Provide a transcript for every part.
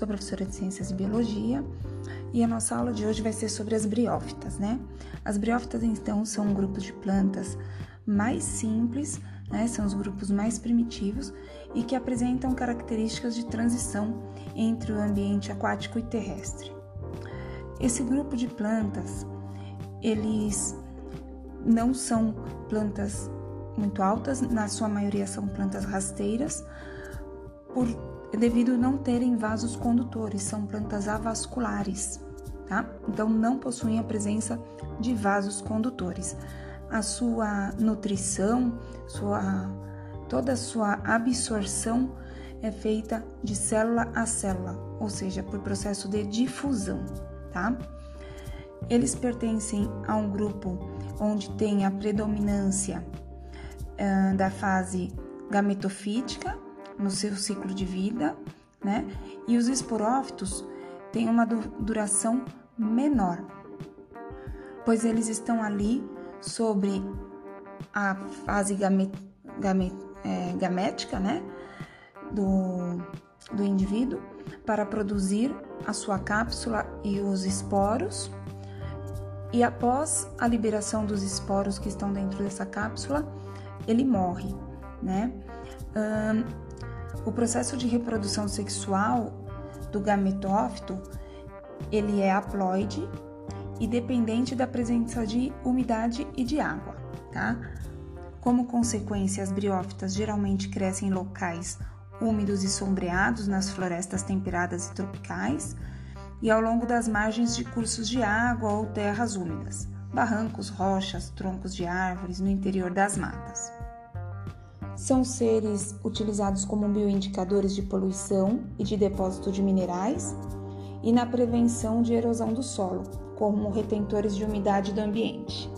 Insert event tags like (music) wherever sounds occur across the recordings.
Sou professora de Ciências e Biologia e a nossa aula de hoje vai ser sobre as briófitas, né? As briófitas, então, são um grupo de plantas mais simples, né? São os grupos mais primitivos e que apresentam características de transição entre o ambiente aquático e terrestre. Esse grupo de plantas, eles não são plantas muito altas, na sua maioria são plantas rasteiras, por, devido não terem vasos condutores, são plantas avasculares, tá? Então não possuem a presença de vasos condutores. A sua nutrição, sua, toda a sua absorção é feita de célula a célula, ou seja, por processo de difusão, tá? Eles pertencem a um grupo onde tem a predominância uh, da fase gametofítica no seu ciclo de vida, né? E os esporófitos têm uma duração menor, pois eles estão ali sobre a fase gamet, gamet, é, gamética, né? Do, do indivíduo para produzir a sua cápsula e os esporos. E após a liberação dos esporos que estão dentro dessa cápsula, ele morre, né? O processo de reprodução sexual do gametófito ele é haploide e dependente da presença de umidade e de água, tá? Como consequência, as briófitas geralmente crescem em locais úmidos e sombreados nas florestas temperadas e tropicais e ao longo das margens de cursos de água ou terras úmidas, barrancos, rochas, troncos de árvores no interior das matas. São seres utilizados como bioindicadores de poluição e de depósito de minerais e na prevenção de erosão do solo, como retentores de umidade do ambiente.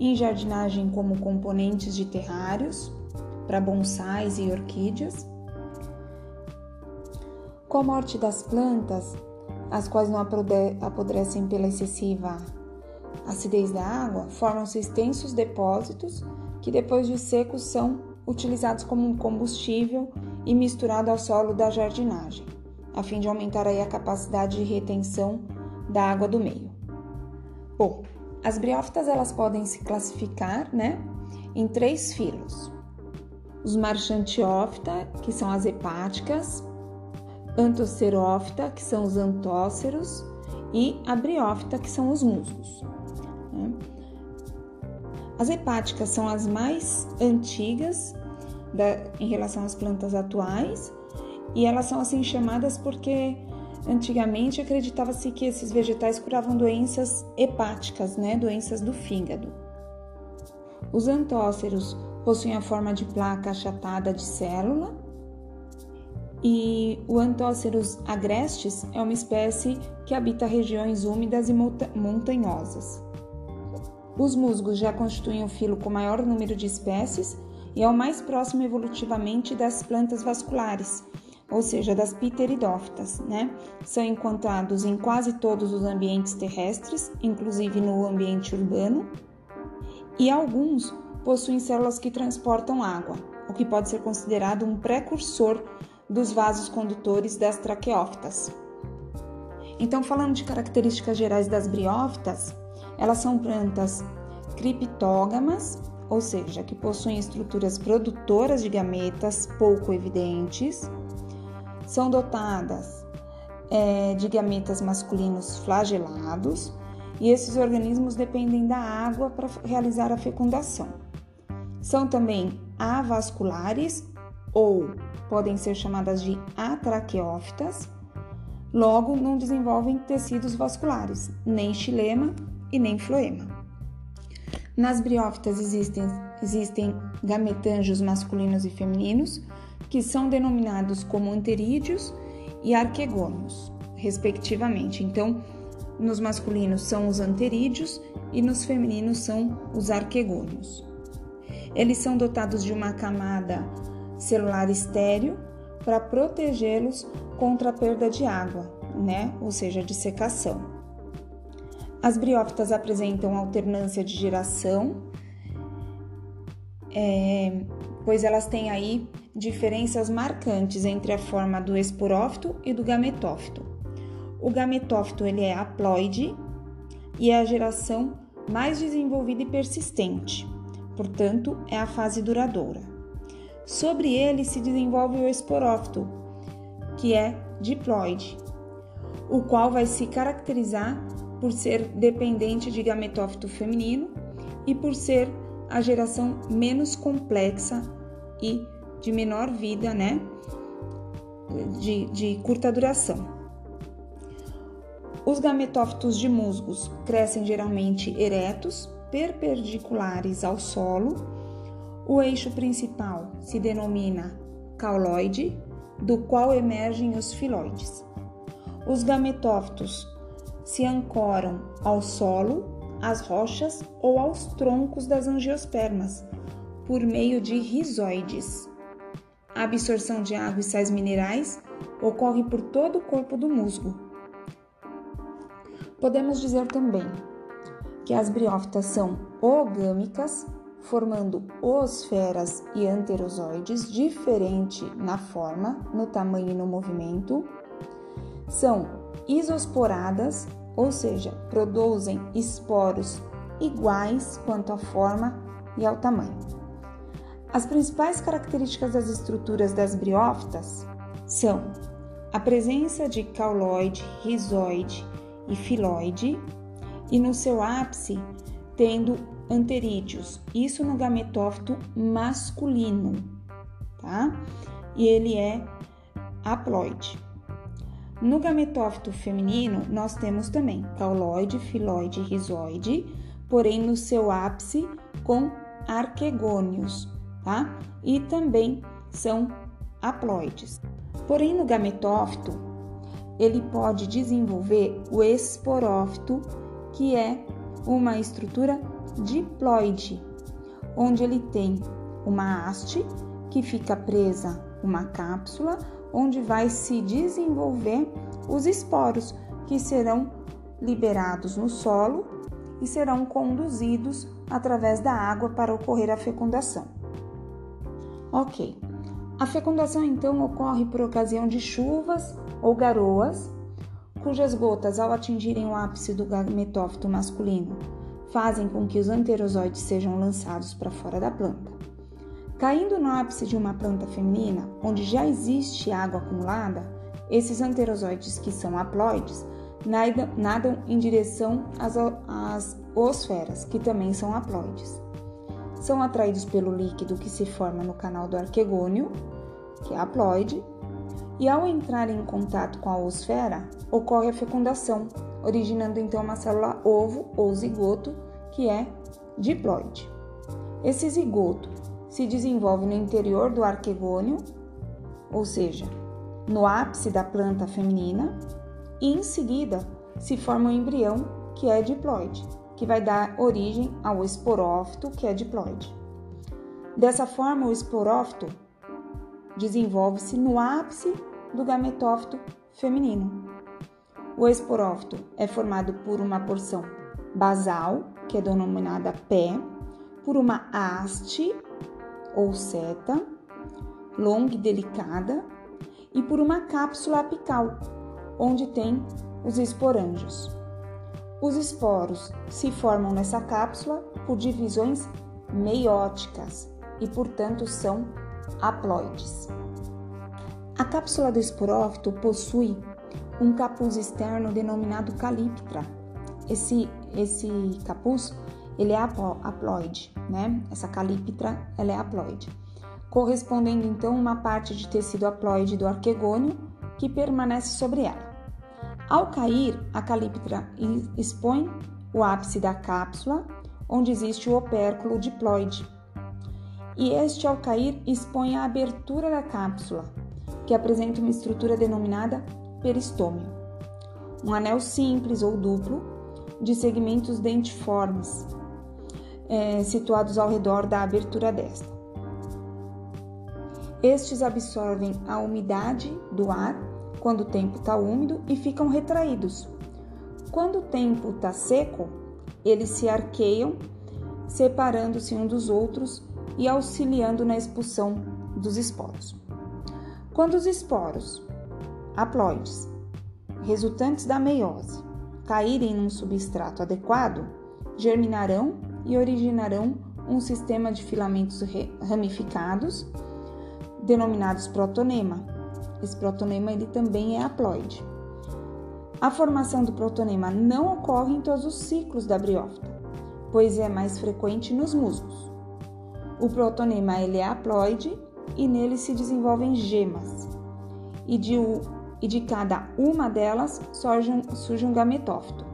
Em jardinagem, como componentes de terrários para bonsais e orquídeas. Com a morte das plantas, as quais não apodrecem pela excessiva acidez da água, formam-se extensos depósitos que, depois de secos, são utilizados como um combustível e misturado ao solo da jardinagem, a fim de aumentar aí a capacidade de retenção da água do meio. Bom, as briófitas elas podem se classificar, né, em três filos. Os marchantiófita, que são as hepáticas, antocerófita, que são os antóceros, e a briófita, que são os musgos. Né? As hepáticas são as mais antigas da, em relação às plantas atuais e elas são assim chamadas porque antigamente acreditava-se que esses vegetais curavam doenças hepáticas, né, doenças do fígado. Os antóceros possuem a forma de placa achatada de célula e o Antóceros agrestes é uma espécie que habita regiões úmidas e montanhosas. Os musgos já constituem o filo com maior número de espécies e é o mais próximo evolutivamente das plantas vasculares, ou seja, das pteridófitas, né? São encontrados em quase todos os ambientes terrestres, inclusive no ambiente urbano, e alguns possuem células que transportam água, o que pode ser considerado um precursor dos vasos condutores das traqueófitas. Então, falando de características gerais das briófitas, elas são plantas criptógamas, ou seja, que possuem estruturas produtoras de gametas pouco evidentes, são dotadas é, de gametas masculinos flagelados. E esses organismos dependem da água para realizar a fecundação. São também avasculares ou podem ser chamadas de atraqueófitas, logo não desenvolvem tecidos vasculares, nem xilema e nem floema. Nas briófitas existem, existem gametângios masculinos e femininos, que são denominados como anterídeos e arquegônios, respectivamente. Então, nos masculinos são os anterídeos e nos femininos são os arquegônios. Eles são dotados de uma camada celular estéreo para protegê-los contra a perda de água, né? Ou seja, de secação. As briófitas apresentam alternância de geração, é, pois elas têm aí diferenças marcantes entre a forma do esporófito e do gametófito. O gametófito ele é haploide e é a geração mais desenvolvida e persistente, portanto, é a fase duradoura. Sobre ele se desenvolve o esporófito, que é diploide, o qual vai se caracterizar por ser dependente de gametófito feminino e por ser a geração menos complexa e de menor vida, né? De, de curta duração. Os gametófitos de musgos crescem geralmente eretos, perpendiculares ao solo. O eixo principal se denomina cauloide, do qual emergem os filóides. Os gametófitos se ancoram ao solo, às rochas ou aos troncos das angiospermas por meio de rizoides. A absorção de água e sais minerais ocorre por todo o corpo do musgo. Podemos dizer também que as briófitas são ogâmicas, formando osferas e anterozoides diferente na forma, no tamanho e no movimento são isosporadas, ou seja, produzem esporos iguais quanto à forma e ao tamanho. As principais características das estruturas das briófitas são a presença de cauloide, rizoide e filoide, e no seu ápice tendo anterídeos, isso no gametófito masculino, tá? E ele é haploide. No gametófito feminino, nós temos também cauloide, filoide e rizoide, porém no seu ápice com arquegônios, tá? E também são haploides. Porém, no gametófito, ele pode desenvolver o esporófito, que é uma estrutura diploide, onde ele tem uma haste que fica presa uma cápsula onde vai se desenvolver os esporos que serão liberados no solo e serão conduzidos através da água para ocorrer a fecundação. Ok, a fecundação então ocorre por ocasião de chuvas ou garoas, cujas gotas, ao atingirem o ápice do gametófito masculino, fazem com que os anterozoides sejam lançados para fora da planta. Caindo no ápice de uma planta feminina, onde já existe água acumulada, esses anterozoides, que são haploides, nadam em direção às, osferas, que também são haploides. São atraídos pelo líquido que se forma no canal do arquegônio, que é haploide, e ao entrar em contato com a osfera, ocorre a fecundação, originando então uma célula ovo ou zigoto, que é diploide. Esse zigoto se desenvolve no interior do arquegônio, ou seja, no ápice da planta feminina, e em seguida se forma o um embrião, que é diploide, que vai dar origem ao esporófito, que é diploide. Dessa forma, o esporófito desenvolve-se no ápice do gametófito feminino. O esporófito é formado por uma porção basal, que é denominada pé, por uma haste, ou seta, longa e delicada, e por uma cápsula apical, onde tem os esporângios. Os esporos se formam nessa cápsula por divisões meióticas e, portanto, são haploides. A cápsula do esporófito possui um capuz externo denominado calíptra. Esse, esse capuz ele é haploide, né? Essa calíptra, ela é haploide. Correspondendo então uma parte de tecido haploide do arquegônio que permanece sobre ela. Ao cair, a calíptra expõe o ápice da cápsula, onde existe o opérculo diploide. E este, ao cair, expõe a abertura da cápsula, que apresenta uma estrutura denominada peristômio. Um anel simples ou duplo de segmentos dentiformes, é, situados ao redor da abertura desta. Estes absorvem a umidade do ar quando o tempo está úmido e ficam retraídos. Quando o tempo está seco, eles se arqueiam, separando-se um dos outros e auxiliando na expulsão dos esporos. Quando os esporos haploides, resultantes da meiose, caírem num substrato adequado, germinarão e originarão um sistema de filamentos ramificados, denominados protonema. Esse protonema ele também é haploide. A formação do protonema não ocorre em todos os ciclos da briófita, pois é mais frequente nos musgos. O protonema ele é haploide e nele se desenvolvem gemas. E de, e de cada uma delas surge um, surge um gametófito.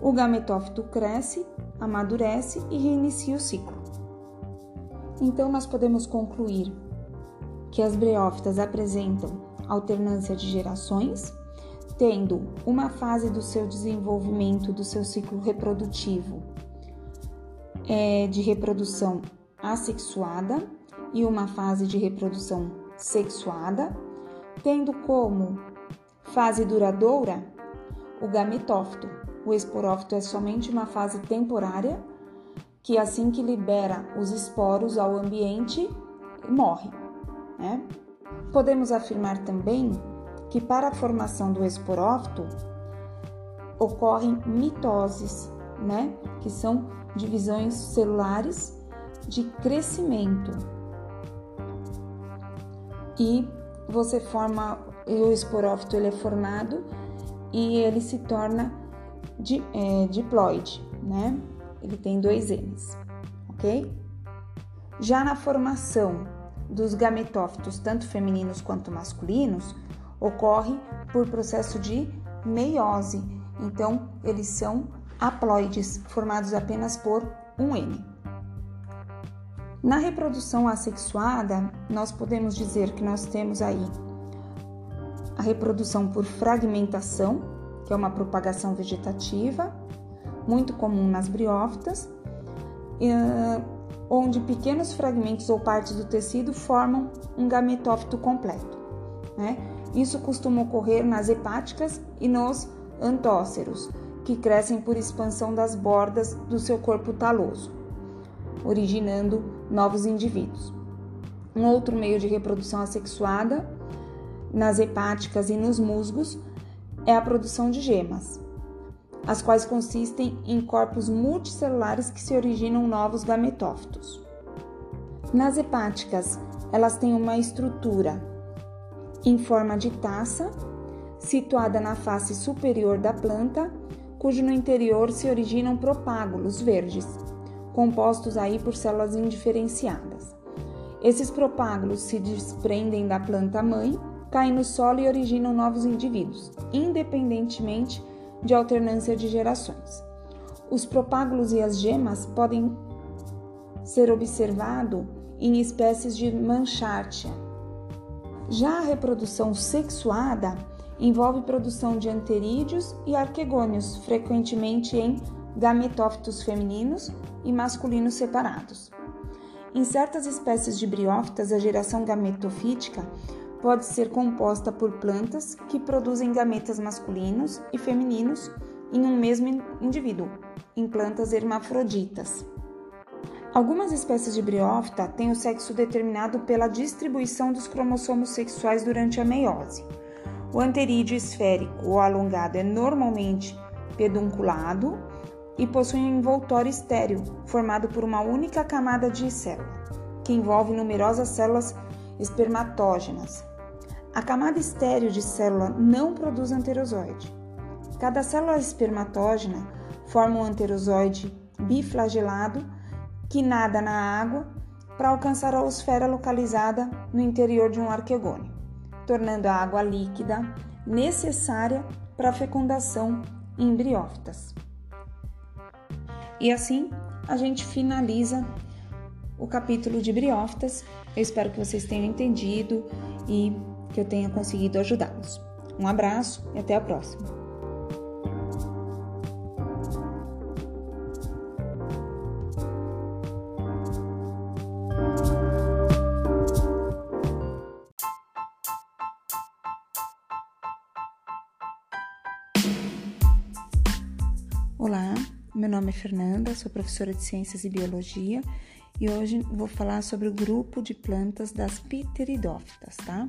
O gametófito cresce, amadurece e reinicia o ciclo. Então, nós podemos concluir que as briófitas apresentam alternância de gerações, tendo uma fase do seu desenvolvimento, do seu ciclo reprodutivo, é, de reprodução assexuada e uma fase de reprodução sexuada, tendo como fase duradoura o gametófito. O esporófito é somente uma fase temporária que assim que libera os esporos ao ambiente morre. Né? Podemos afirmar também que para a formação do esporófito ocorrem mitoses, né? que são divisões celulares de crescimento. E você forma, o esporófito ele é formado e ele se torna di, é, diploide, né? Ele tem dois N's, ok? Já na formação dos gametófitos, tanto femininos quanto masculinos, ocorre por processo de meiose. Então, eles são haploides, formados apenas por um N. Na reprodução assexuada, nós podemos dizer que nós temos aí a reprodução por fragmentação, que é uma propagação vegetativa, muito comum nas briófitas, onde pequenos fragmentos ou partes do tecido formam um gametófito completo. Né? Isso costuma ocorrer nas hepáticas e nos antóceros, que crescem por expansão das bordas do seu corpo taloso, originando novos indivíduos. Um outro meio de reprodução assexuada, nas hepáticas e nos musgos, é a produção de gemas, as quais consistem em corpos multicelulares que se originam novos gametófitos. Nas hepáticas, elas têm uma estrutura em forma de taça, situada na face superior da planta cujo no interior se originam propágulos verdes, compostos aí por células indiferenciadas. Esses propágulos se desprendem da planta mãe, caem no solo e originam novos indivíduos, independentemente de alternância de gerações. Os propágulos e as gemas podem ser observados em espécies de manchartia. Já a reprodução sexuada envolve produção de anterídeos e arquegônios, frequentemente em gametófitos femininos e masculinos separados. Em certas espécies de briófitas, a geração gametofítica pode ser composta por plantas que produzem gametas masculinos e femininos em um mesmo indivíduo, em plantas hermafroditas. Algumas espécies de briófita têm o sexo determinado pela distribuição dos cromossomos sexuais durante a meiose. O anterídeo esférico ou alongado é normalmente pedunculado e possui um envoltório estéreo, formado por uma única camada de célula, que envolve numerosas células espermatógenas. A camada estéreo de célula não produz anterozoide. Cada célula espermatógena forma um anterozoide biflagelado que nada na água para alcançar a osfera localizada no interior de um arquegônio tornando a água líquida necessária para a fecundação em briófitas. E assim a gente finaliza o capítulo de briófitas. Eu espero que vocês tenham entendido e que eu tenha conseguido ajudá-los. Um abraço e até a próxima! nome é Fernanda, sou professora de Ciências e Biologia e hoje vou falar sobre o grupo de plantas das pteridófitas, tá?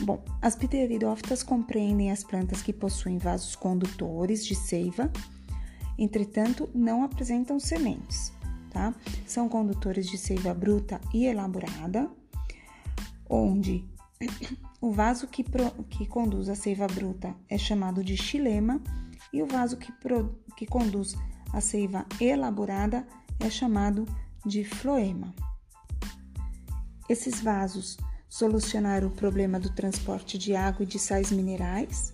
Bom, as pteridófitas compreendem as plantas que possuem vasos condutores de seiva, entretanto, não apresentam sementes, tá? São condutores de seiva bruta e elaborada, onde (coughs) o vaso que, pro, que conduz a seiva bruta é chamado de xilema e o vaso que, pro, que conduz a seiva elaborada é chamado de floema. Esses vasos solucionaram o problema do transporte de água e de sais minerais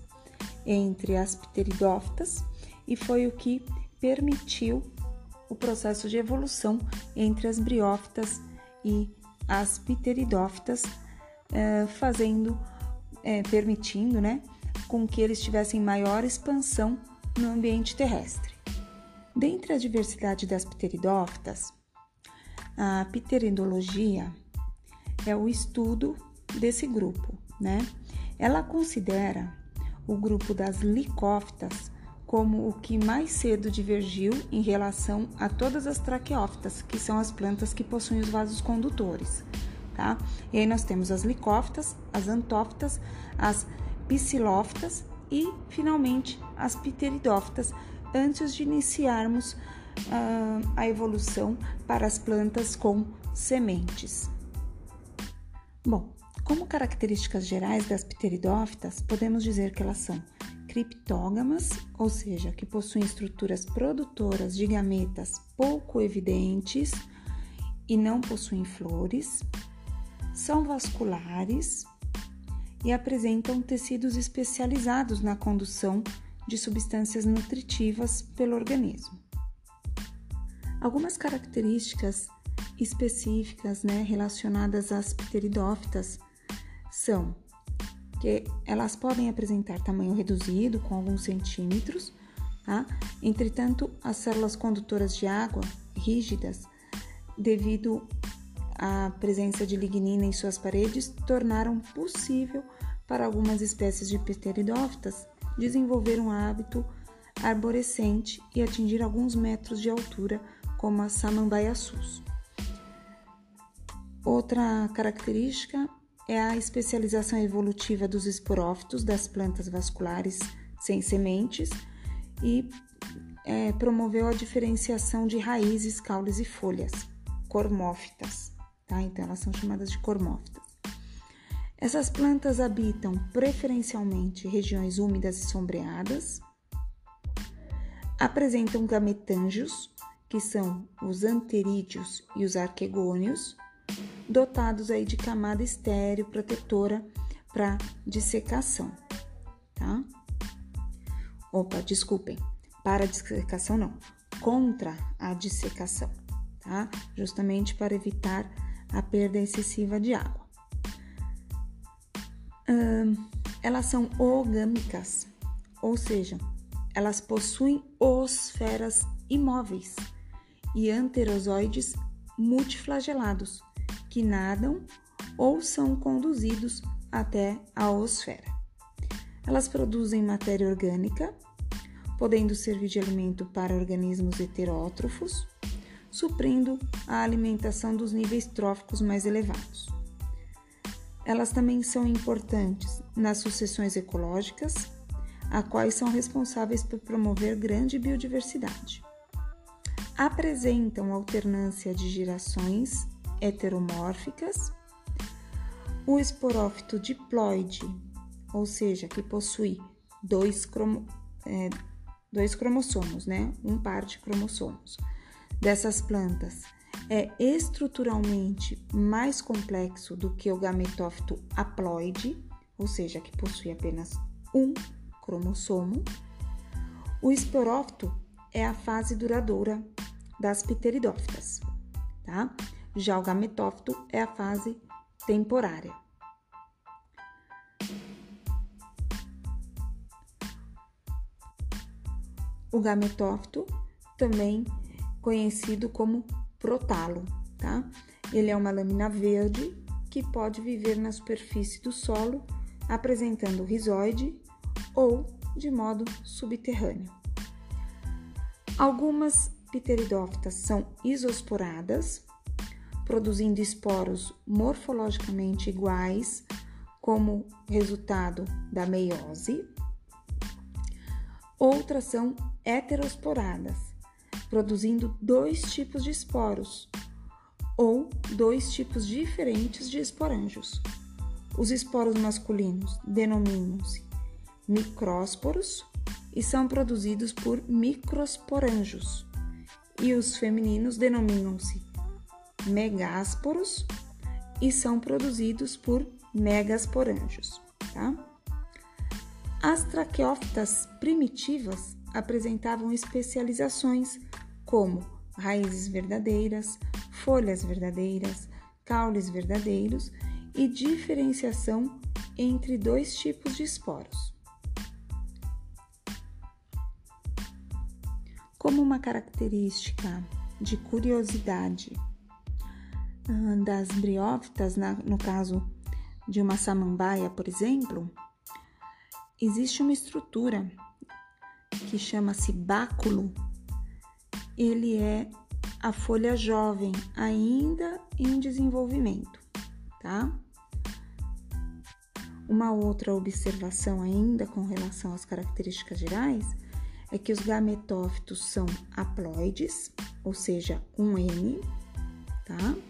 entre as pteridófitas e foi o que permitiu o processo de evolução entre as briófitas e as pteridófitas, eh, fazendo, eh, permitindo, né, com que eles tivessem maior expansão no ambiente terrestre. Dentre a diversidade das pteridófitas, a pteridologia é o estudo desse grupo, né? Ela considera o grupo das licófitas como o que mais cedo divergiu em relação a todas as traqueófitas, que são as plantas que possuem os vasos condutores, tá? E aí nós temos as licófitas, as antófitas, as psilófitas e, finalmente, as pteridófitas, antes de iniciarmos uh, a evolução para as plantas com sementes. Bom, como características gerais das pteridófitas, podemos dizer que elas são criptógamas, ou seja, que possuem estruturas produtoras de gametas pouco evidentes e não possuem flores, são vasculares, e apresentam tecidos especializados na condução de substâncias nutritivas pelo organismo. Algumas características específicas né, relacionadas às pteridófitas são que elas podem apresentar tamanho reduzido, com alguns centímetros, tá? entretanto, as células condutoras de água rígidas, devido a presença de lignina em suas paredes tornaram possível para algumas espécies de pteridófitas desenvolver um hábito arborescente e atingir alguns metros de altura, como a samambaiaçus. Outra característica é a especialização evolutiva dos esporófitos das plantas vasculares sem sementes e é, promoveu a diferenciação de raízes, caules e folhas, cormófitas tá? Então elas são chamadas de cormófitas. Essas plantas habitam preferencialmente regiões úmidas e sombreadas, apresentam gametângios, que são os anterídeos e os arquegônios, dotados aí de camada estéreo protetora para dissecação, tá? Opa, desculpem, para dissecação não, contra a dissecação, tá? Justamente para evitar a perda excessiva de água. Hum, elas são ogâmicas, ou seja, elas possuem osferas imóveis e anterozoides multiflagelados que nadam ou são conduzidos até a osfera. Elas produzem matéria orgânica, podendo servir de alimento para organismos heterótrofos suprindo a alimentação dos níveis tróficos mais elevados. Elas também são importantes nas sucessões ecológicas, a quais são responsáveis por promover grande biodiversidade. Apresentam alternância de gerações heteromórficas. O esporófito diploide, ou seja, que possui dois, cromo, é, dois cromossomos, né? um par de cromossomos dessas plantas é estruturalmente mais complexo do que o gametófito haploide, ou seja, que possui apenas um cromossomo. O esporófito é a fase duradoura das pteridófitas, tá? Já o gametófito é a fase temporária. O gametófito também conhecido como protalo, tá? Ele é uma lâmina verde que pode viver na superfície do solo, apresentando rizoide ou de modo subterrâneo. Algumas pteridófitas são isosporadas, produzindo esporos morfologicamente iguais, como resultado da meiose. Outras são heterosporadas, produzindo dois tipos de esporos, ou dois tipos diferentes de esporângios. Os esporos masculinos denominam-se micrósporos e são produzidos por microsporângios, e os femininos denominam-se megásporos e são produzidos por megasporângios, tá? As traqueófitas primitivas apresentavam especializações como raízes verdadeiras, folhas verdadeiras, caules verdadeiros e diferenciação entre dois tipos de esporos. Como uma característica de curiosidade das briófitas, no caso de uma samambaia, por exemplo, existe uma estrutura que chama-se báculo. Ele é a folha jovem, ainda em desenvolvimento, tá? Uma outra observação ainda com relação às características gerais é que os gametófitos são haploides, ou seja, um N, tá?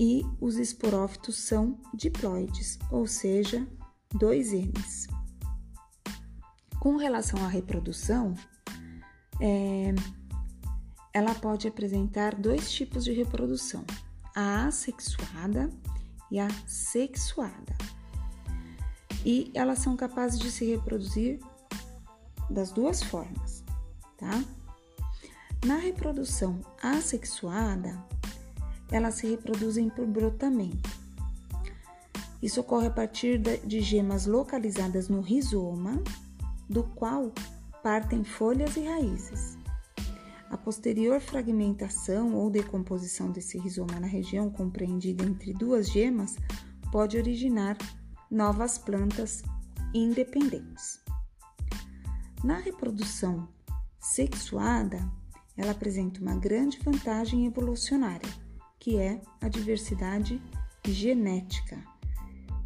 E os esporófitos são diploides, ou seja, dois N's. Com relação à reprodução, é, ela pode apresentar dois tipos de reprodução: a assexuada e a sexuada. E elas são capazes de se reproduzir das duas formas, tá? Na reprodução assexuada, elas se reproduzem por brotamento. Isso ocorre a partir de gemas localizadas no rizoma, do qual partem folhas e raízes. A posterior fragmentação ou decomposição desse rizoma na região compreendida entre duas gemas pode originar novas plantas independentes. Na reprodução sexuada, ela apresenta uma grande vantagem evolucionária, que é a diversidade genética,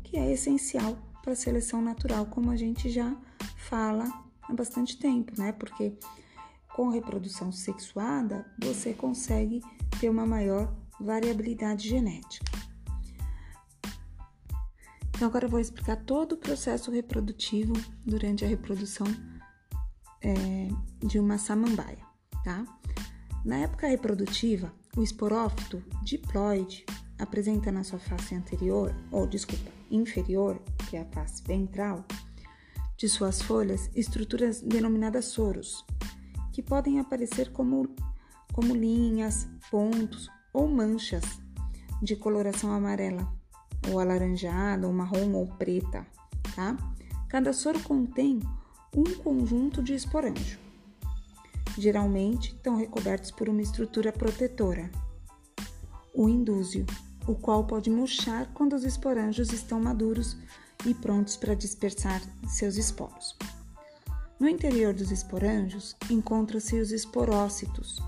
que é essencial para a seleção natural, como a gente já fala há bastante tempo, né? Porque com reprodução sexuada você consegue ter uma maior variabilidade genética. Então, agora eu vou explicar todo o processo reprodutivo durante a reprodução é, de uma samambaia, tá? Na época reprodutiva, o esporófito diploide apresenta na sua face anterior, ou desculpa, inferior, que é a face ventral, de suas folhas, estruturas denominadas soros, que podem aparecer como, como linhas, pontos ou manchas de coloração amarela, ou alaranjada, ou marrom ou preta, tá? Cada soro contém um conjunto de esporângio. Geralmente estão recobertos por uma estrutura protetora, o indúzio, o qual pode murchar quando os esporângios estão maduros e prontos para dispersar seus esporos. No interior dos esporângios encontram-se os esporócitos,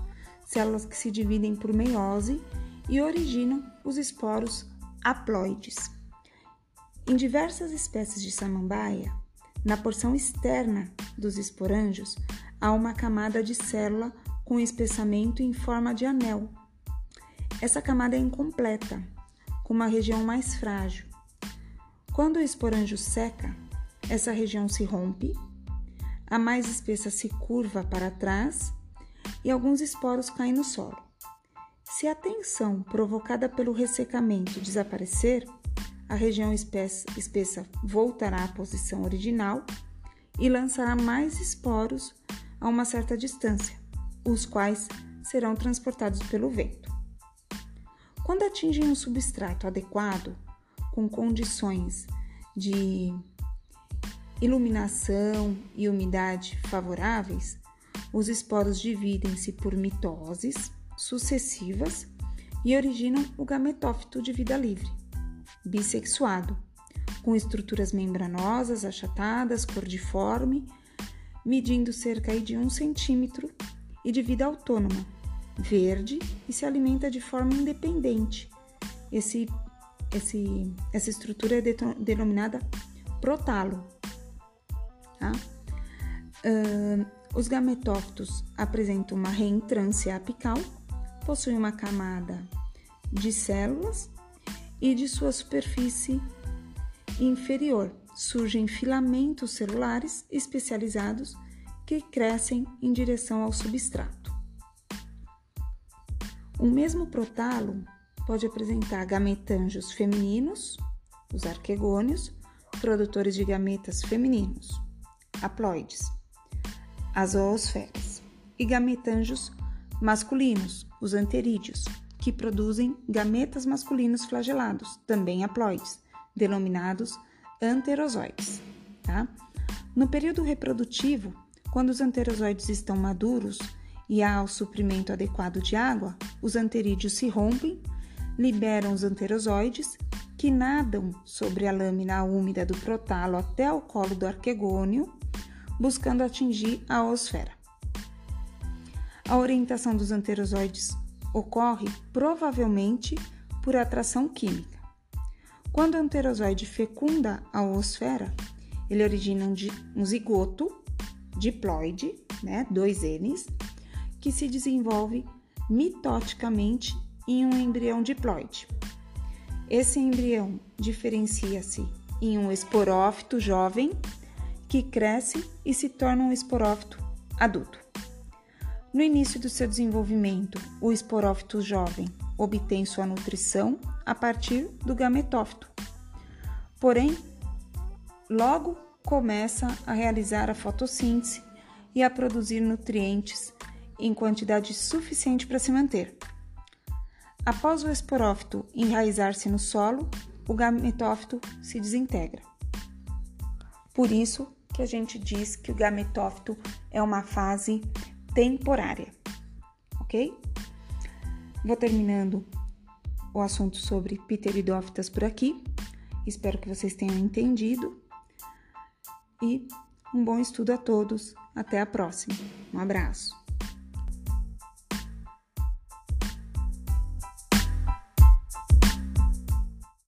células que se dividem por meiose e originam os esporos haploides. Em diversas espécies de samambaia, na porção externa dos esporângios há uma camada de célula com espessamento em forma de anel. Essa camada é incompleta, com uma região mais frágil. Quando o esporângio seca, essa região se rompe, a mais espessa se curva para trás e alguns esporos caem no solo. Se a tensão provocada pelo ressecamento desaparecer, a região espessa voltará à posição original e lançará mais esporos a uma certa distância, os quais serão transportados pelo vento. Quando atingem um substrato adequado, com condições de iluminação e umidade favoráveis, os esporos dividem-se por mitoses sucessivas e originam o gametófito de vida livre bissexuado, com estruturas membranosas, achatadas, cordiforme, medindo cerca de um centímetro e de vida autônoma, verde e se alimenta de forma independente. Esse, esse, essa estrutura é denominada protalo. Tá? Uh, os gametófitos apresentam uma reentrância apical, possuem uma camada de células e de sua superfície inferior surgem filamentos celulares especializados que crescem em direção ao substrato. O mesmo protalo pode apresentar gametângios femininos, os arquegônios, produtores de gametas femininos, haploides, as zoosferas, e gametângios masculinos, os anterídeos, que produzem gametas masculinos flagelados, também haploides, denominados anterozoides. Tá? No período reprodutivo, quando os anterozoides estão maduros e há o suprimento adequado de água, os anterídeos se rompem, liberam os anterozoides, que nadam sobre a lâmina úmida do protalo até o colo do arquegônio, buscando atingir a osfera. A orientação dos anterozoides ocorre provavelmente por atração química. Quando o anterozoide fecunda a oosfera, ele origina um, um zigoto diploide, né, dois N's, que se desenvolve mitoticamente em um embrião diploide. Esse embrião diferencia-se em um esporófito jovem que cresce e se torna um esporófito adulto. No início do seu desenvolvimento, o esporófito jovem obtém sua nutrição a partir do gametófito. Porém, logo começa a realizar a fotossíntese e a produzir nutrientes em quantidade suficiente para se manter. Após o esporófito enraizar-se no solo, o gametófito se desintegra. Por isso que a gente diz que o gametófito é uma fase temporária, ok? Vou terminando o assunto sobre pteridófitas por aqui. Espero que vocês tenham entendido e um bom estudo a todos. Até a próxima. Um abraço.